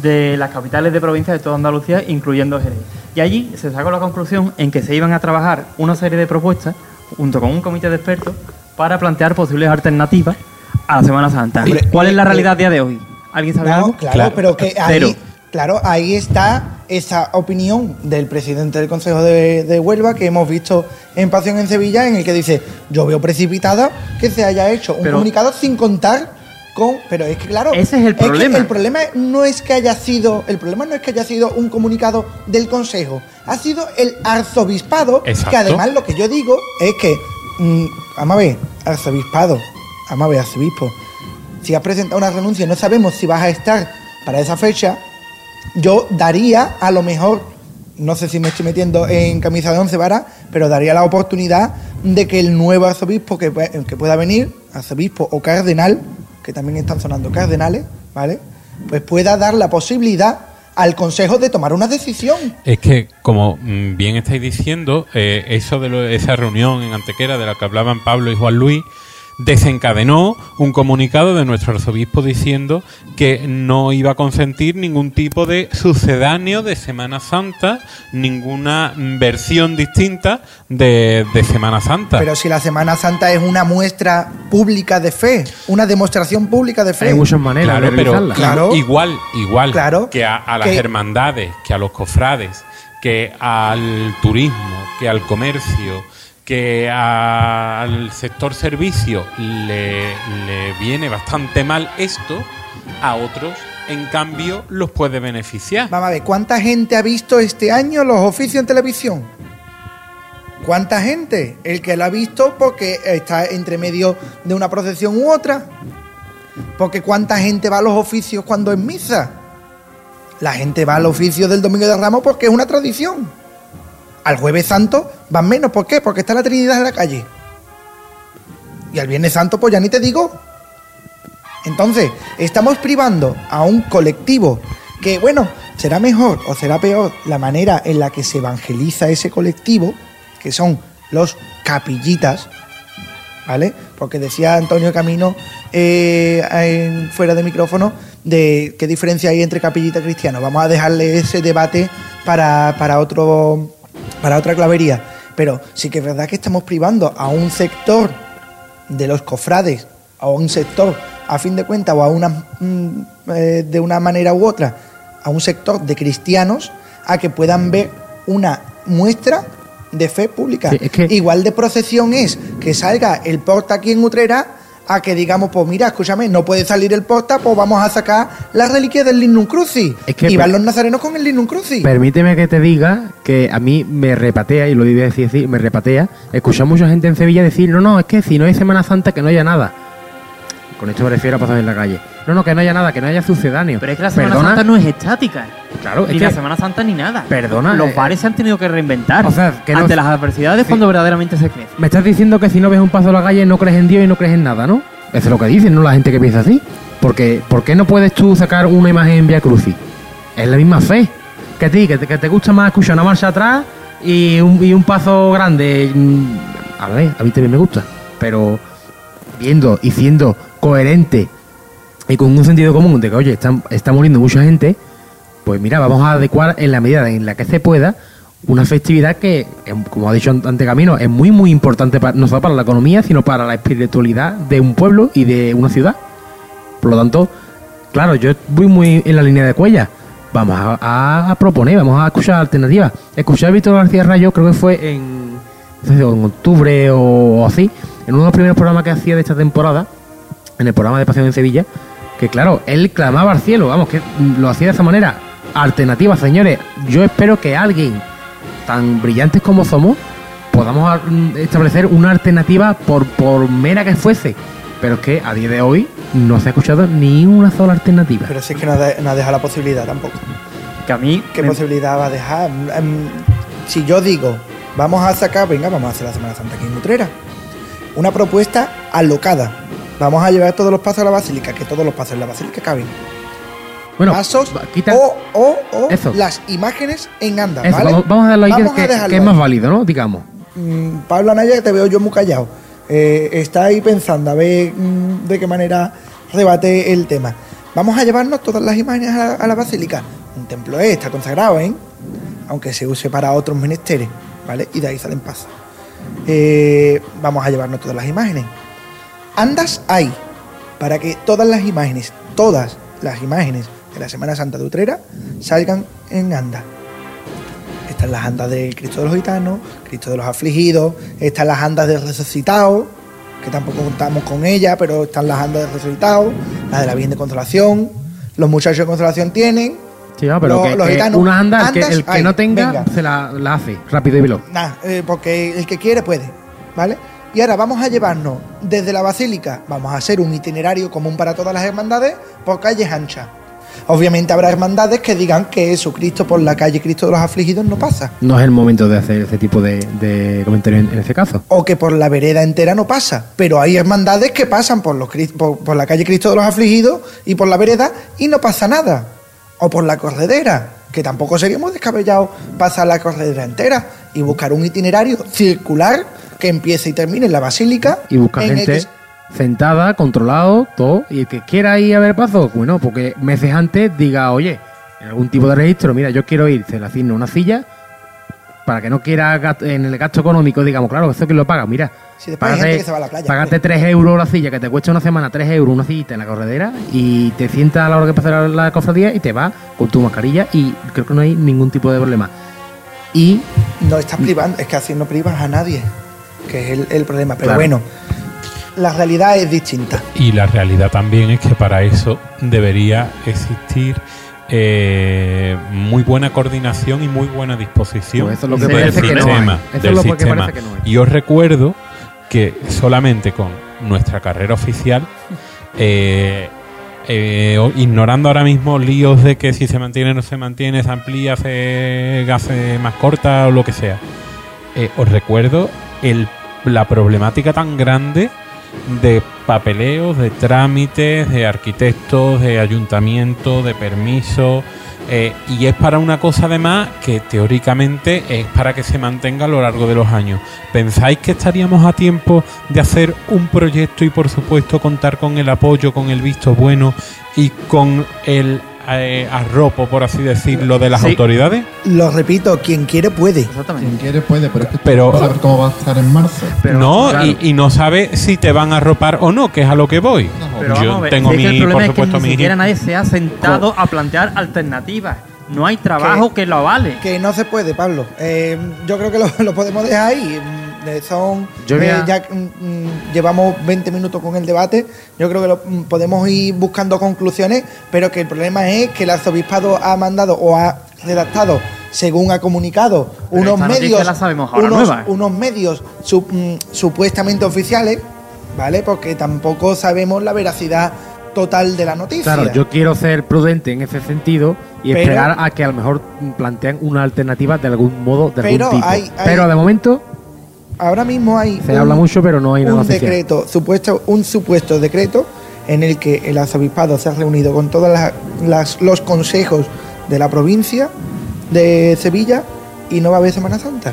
de las capitales de provincia de toda Andalucía, incluyendo Jerez. Y allí se sacó la conclusión en que se iban a trabajar una serie de propuestas, junto con un comité de expertos, para plantear posibles alternativas a la Semana Santa. ¿Cuál es la realidad a día de hoy? ¿Alguien sabe No, algo? claro, Claro. pero que Cero. Claro, ahí está esa opinión del presidente del Consejo de, de Huelva que hemos visto en Pasión en Sevilla, en el que dice, yo veo precipitada que se haya hecho un Pero- comunicado sin contar con... Pero es que claro... Ese es el que problema. el problema no es que haya sido... El problema no es que haya sido un comunicado del Consejo, ha sido el arzobispado, Exacto. que además lo que yo digo es que... mm, vamos a ver, arzobispado, vamos a ver, arzobispo, si has presentado una renuncia y no sabemos si vas a estar para esa fecha, yo daría a lo mejor, no sé si me estoy metiendo en camisa de once varas, pero daría la oportunidad de que el nuevo arzobispo que, que pueda venir, arzobispo o cardenal, que también están sonando cardenales, ¿vale? Pues pueda dar la posibilidad al Consejo de tomar una decisión. Es que, como mm, bien estáis diciendo, eh, eso de lo- esa reunión en Antequera de la que hablaban Pablo y Juan Luis desencadenó un comunicado de nuestro arzobispo diciendo que no iba a consentir ningún tipo de sucedáneo de Semana Santa, ninguna versión distinta de, de Semana Santa. Pero si la Semana Santa es una muestra pública de fe, una demostración pública de fe. Hay muchas maneras Claro, de pero. Claro. igual, igual Claro. que a, a las Que- hermandades, que a los cofrades, que al turismo, que al comercio, que al sector servicio le, le viene bastante mal esto, a otros, en cambio, los puede beneficiar. Vamos a ver, ¿cuánta gente ha visto este año los oficios en televisión? ¿Cuánta gente? El que lo ha visto porque está entre medio de una procesión u otra. Porque ¿cuánta gente va a los oficios cuando es misa? La gente va al oficio del Domingo de Ramos porque es una tradición. Al Jueves Santo van menos. ¿Por qué? Porque está la Trinidad en la calle. Y al Viernes Santo, pues ya ni te digo. Entonces, estamos privando a un colectivo que, bueno, será mejor o será peor la manera en la que se evangeliza ese colectivo, que son los capillitas, ¿vale? Porque decía Antonio Camino eh, fuera de micrófono de qué diferencia hay entre capillita y cristiano. Vamos a dejarle ese debate para, para otro para otra clavería. Pero sí que es verdad que estamos privando a un sector de los cofrades, a un sector, a fin de cuentas, o a una mm, eh, de una manera u otra, a un sector de cristianos a que puedan ver una muestra de fe pública. Sí, es que- Igual de procesión es que salga el porta aquí en Utrera a que digamos, pues mira, escúchame, no puede salir el porta, pues vamos a sacar la reliquia del Lignum Crucis. Es que- y van los nazarenos con el Lignum Crucis. Permíteme que te diga que a mí me repatea, y lo debí decir así, me repatea, escuchar mucha gente en Sevilla decir, no, no, es que si no hay Semana Santa que no haya nada. Con esto me refiero a pasar en la calle. No, no, que no haya nada, que no haya sucedáneo. Pero es que la Semana Perdona, Santa no es estática. Claro, es ni que- la Semana Santa ni nada. Perdona, Los eh, bares se han tenido que reinventar. o sea, que no- ante las adversidades Sí. cuando verdaderamente se crece. Me estás diciendo que si no ves un paso a la calle no crees en Dios y no crees en nada, ¿no? Eso es lo que dicen, ¿no? La gente que piensa así. Porque, ¿por qué no puedes tú sacar una imagen en Via Crucis? Es la misma fe. Que a ti, que te, que te gusta más escuchar una marcha atrás y un, y un paso grande. mm, A ver, a mí también me gusta. Pero viendo y siendo coherente y con un sentido común de que, oye, están, está muriendo mucha gente, pues mira, vamos a adecuar en la medida en la que se pueda una festividad que, em, como ha dicho ante Camino, es muy, muy importante para, no solo para la economía, sino para la espiritualidad de un pueblo y de una ciudad. Por lo tanto, claro, yo voy muy en la línea de Cuella. Vamos a, proponer, vamos a escuchar alternativas. Escuché a Víctor García Rayo, creo que fue en, octubre o así, en uno de los primeros programas que hacía de esta temporada, en el programa de Pasión en Sevilla, que claro, él clamaba al cielo, vamos, que lo hacía de esa manera. Alternativa, señores. Yo espero que alguien tan brillantes como somos podamos mm, establecer una alternativa por, por mera que fuese. Pero es que a día de hoy no se ha escuchado ni una sola alternativa. Pero si es que no ha, de- no ha dejado la posibilidad tampoco. Que a mí. ¿Qué me- posibilidad va a dejar? Em, si yo digo, vamos a sacar, venga, vamos a hacer la Semana Santa aquí en Utrera. Una propuesta alocada. Vamos a llevar todos los pasos a la basílica, que todos los pasos en la basílica caben. bueno, pasos quita o, o, o Eso. las imágenes en anda, eso, ¿vale? vamos, a darlo ahí que- Vamos a que, dejarlo que es más válido, ¿no? Digamos. Mm, Pablo Anaya, que te veo yo muy callado. Eh, está ahí pensando a ver mm, de qué manera rebate el tema. Vamos a llevarnos todas las imágenes a la, a la basílica. Un templo es, está consagrado, ¿eh? Aunque se use para otros menesteres, ¿vale? Y de ahí salen pasos. Eh, vamos a llevarnos todas las imágenes. Andas ahí para que todas las imágenes, todas las imágenes de la Semana Santa de Utrera salgan en anda. Están las andas del Cristo de los Gitanos, Cristo de los Afligidos, están las andas del Resucitado, que tampoco contamos con ella, pero están las andas del Resucitado, la de la Virgen de Consolación, los muchachos de Consolación tienen, Sí, ah, pero Los- que, los una anda, el que, andas el que no tenga, venga. se la, la hace rápido y veloz. Nada, eh, porque el que quiere puede, ¿vale? Y ahora vamos a llevarnos desde la basílica, vamos a hacer un itinerario común para todas las hermandades por calles anchas. Obviamente habrá hermandades que digan que Jesucristo por la calle Cristo de los afligidos no pasa. No es el momento de hacer ese tipo de, de comentarios en, en ese caso. O que por la vereda entera no pasa. Pero hay hermandades que pasan por, los, por la calle Cristo de los afligidos y por la vereda y no pasa nada. O por la corredera, que tampoco seríamos descabellados pasar la corredera entera y buscar un itinerario circular que empiece y termine en la basílica. Y busca gente sentada, controlado, todo. Y el que quiera ir a ver paso, bueno, porque meses antes diga, oye, en algún tipo de registro, mira, yo quiero ir, se le asigna una silla para que no quiera en el gasto económico, digamos, claro, eso que lo paga, mira. Playa, Pagate hombre. 3 euros la silla, que te cuesta una semana 3 euros una sillita en la corredera y te sientas a la hora que pasa la, la cofradía y te vas con tu mascarilla y creo que no hay ningún tipo de problema. Y No estás privando, es que así no privas a nadie, que es el, el problema. Pero Claro. bueno, la realidad es distinta. Y la realidad también es que para eso debería existir eh, muy buena coordinación y muy buena disposición Pues eso es lo que del parece que no sistema. del es lo que sistema. parece que no. Y os recuerdo que solamente con nuestra carrera oficial, eh, eh, ignorando ahora mismo líos de que si se mantiene o no se mantiene, se amplía, se hace más corta o lo que sea, eh, os recuerdo el, la problemática tan grande de papeleos, de trámites, de arquitectos, de ayuntamientos, de permisos. eh, y es para una cosa además que teóricamente es para que se mantenga a lo largo de los años. ¿Pensáis que estaríamos a tiempo de hacer un proyecto y por supuesto contar con el apoyo, con el visto bueno y con el eh, arropo, por así decirlo, de las Sí. autoridades? Lo repito, quien quiere puede. Exactamente. Quien quiere puede, pero es que Pero- tú no sabes cómo va a estar en marzo. Pero, no, claro. y, y no sabe si te van a arropar o no, que es a lo que voy. Pero Yo vamos a ver, tengo mi, el problema por es que supuesto, ni mi siquiera nadie se ha sentado a plantear alternativas. No hay trabajo que, Que- lo avale. Que no se puede, Pablo. Eh, yo creo que lo, lo podemos dejar ahí. Eh, eh, a- ya mm, mm, llevamos 20 minutos con el debate. Yo creo que lo- mm, podemos ir buscando conclusiones, pero que el problema es que el arzobispado ha mandado o ha redactado, según ha comunicado, Pero unos medios, la sabemos ahora unos, nueva. unos medios su- mm, supuestamente oficiales, ¿vale? Porque tampoco sabemos la veracidad total de la noticia. Claro, yo quiero ser prudente en ese sentido y Pero- esperar a que a lo mejor plantean una alternativa de algún modo, de Pero algún tipo. hay- hay- Pero de momento Ahora mismo hay se habla mucho, pero no hay nada un oficial. decreto, supuesto, un supuesto decreto en el que el arzobispado se ha reunido con todos los consejos de la provincia de Sevilla y no va a haber Semana Santa.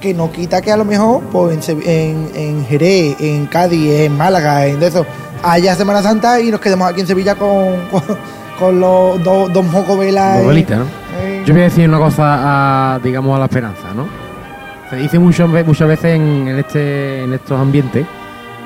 Que no quita que a lo mejor pues, en, Se- en, en Jerez, en Cádiz, en Málaga, en de eso, haya Semana Santa y nos quedemos aquí en Sevilla con, con, con los dos, velitas, ¿no? eh, Yo voy a decir una cosa, a, digamos, a la esperanza, ¿no? Se dice muchas ve- muchas veces en, en este, en estos ambientes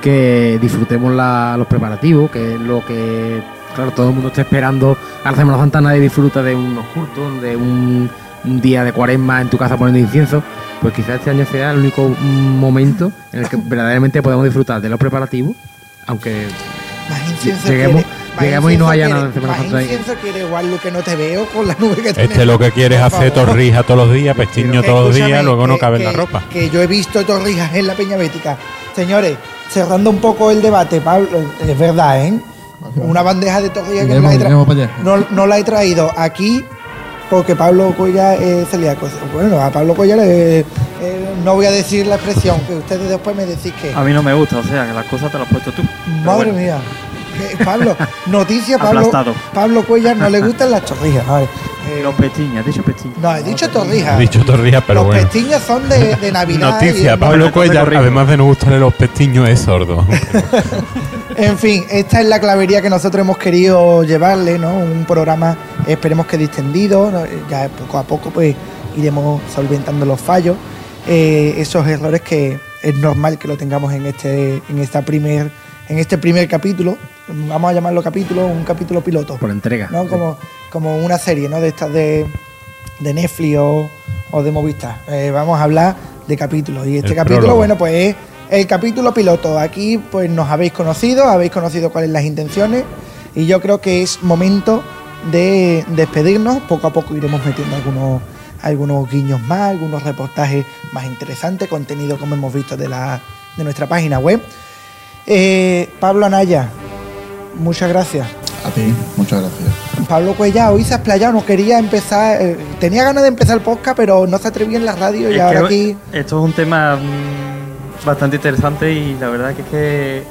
que disfrutemos la- los preparativos, que es lo que, claro, todo el mundo está esperando. A la Semana Santa nadie disfruta de unos cultos, de un, un día de cuaresma en tu casa poniendo incienso. Pues quizás este año sea el único momento en el que verdaderamente podemos disfrutar de los preparativos, aunque Lleguemos- quiere- más lleguemos y no haya quiere- nada en Semana más Santa ahí. incienso quiere igual lo que no te veo con la nube que tenemos. Este lo que quiere es hacer favor. torrija todos los días, pestiño Que todos los días, luego no cabe en la que- ropa. Que yo he visto torrijas en la Peña Bética. Señores, cerrando un poco el debate, Pablo, es verdad, ¿eh? Una bandeja de torrijas que no la, he no, no la he traído aquí porque Pablo Cuella es celíaco. Bueno, a Pablo Cuella le, eh, no voy a decir la expresión, que ustedes después me decís que. A mí no me gusta, o sea, que las cosas te las has puesto tú. Madre bueno. mía. Que, Pablo, noticia, Pablo, Aplastado. Pablo Cuellar no le gustan las torrijas. Ver, eh, Los pestiños, has dicho pestiños. no, he dicho torrijas. He dicho torrijas, pero Los bueno. pestiños son de, de Navidad. Noticia, Pablo Cuellar, además de no gustarle los pestiños, es sordo. En fin, esta es la clavería que nosotros hemos querido llevarle, ¿no? Un programa, esperemos que distendido, ¿no? ya poco a poco pues iremos solventando los fallos, eh, esos errores que es normal que lo tengamos en este, en esta primer, en este primer capítulo, vamos a llamarlo capítulo, un capítulo piloto. por entrega. ¿no? Como, como una serie, ¿no? De estas de, de Netflix o, o de Movistar. Eh, vamos a hablar de capítulos. Y este El capítulo, prólogo. bueno, pues es el capítulo piloto. Aquí, pues nos habéis conocido, habéis conocido cuáles las intenciones. Y yo creo que es momento de despedirnos. Poco a poco iremos metiendo algunos, algunos guiños más, algunos reportajes más interesantes, contenido como hemos visto de, la, de nuestra página web. Eh, Pablo Anaya, muchas gracias. A ti, muchas gracias. Pablo Cuella hoy se ha explayado, no quería empezar, eh, tenía ganas de empezar el podcast, pero no se atrevía en la radio y Es ahora aquí... Esto es un tema mm, bastante interesante y la verdad que es que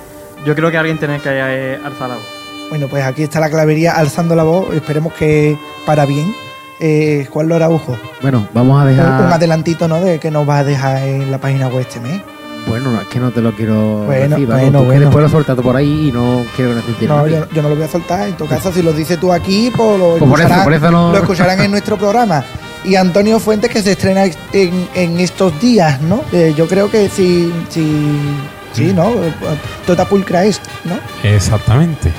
yo creo que alguien tiene que eh, alzar la voz. Bueno, pues aquí está la clavería alzando la voz, esperemos que para bien. Eh, Juan Lora Araujo, Bueno, vamos a un, un dejar. adelantito ¿no? de que nos vas a dejar en la página web este mes. Bueno, no, es que no te lo quiero Bueno, decir, vamos, bueno, tú que bueno. después lo sueltas por ahí y no quiero que sentir No, yo, yo no lo voy a soltar, en tu caso si lo dices tú aquí, pues lo, Pues por eso, escucharán, por eso no- lo escucharán en nuestro programa. Y Antonio Fuentes que se estrena en, en estos días, ¿no? Eh, yo creo que sí, sí, sí, ¿no? Tota pulcra es, ¿no? Exactamente.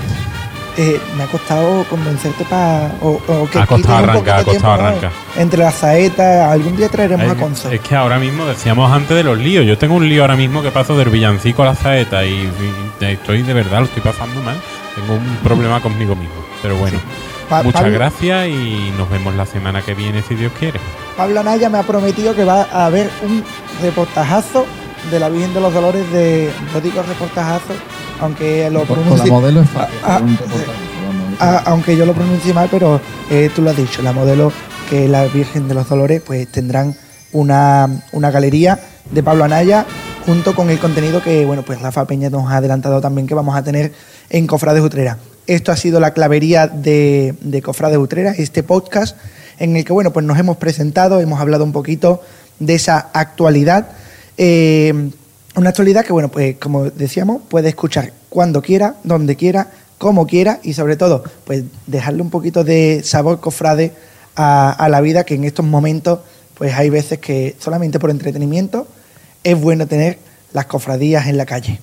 Eh, me ha costado convencerte para. O, o que Ha costado arrancar, ha costado arrancar. Entre las saetas, algún día traeremos a Es, Conso. es que ahora mismo decíamos antes de los líos. Yo tengo un lío ahora mismo que paso del villancico a la saeta y, y estoy de verdad, lo estoy pasando mal. Tengo un problema conmigo mismo. Pero bueno, Pa- muchas Pablo- gracias y nos vemos la semana que viene si Dios quiere. Pablo Anaya me ha prometido que va a haber un reportajazo de la Virgen de los Dolores de. Digo reportajazo, aunque lo la pronuncie. modelo es fácil. Ah, un ah. Ah, aunque yo lo pronuncie mal, pero eh, tú lo has dicho, la modelo que la Virgen de los Dolores, pues tendrán una, una galería de Pablo Anaya junto con el contenido que, bueno, pues Rafa Peña nos ha adelantado también que vamos a tener en Cofrades Utrera. Esto ha sido la clavería de, de Cofrades Utrera, este podcast en el que, bueno, pues nos hemos presentado, hemos hablado un poquito de esa actualidad. Eh, una actualidad que, bueno, pues como decíamos, puede escuchar cuando quiera, donde quiera, como quiera y sobre todo, pues dejarle un poquito de sabor cofrade a, a la vida que en estos momentos, pues hay veces que solamente por entretenimiento es bueno tener las cofradías en la calle.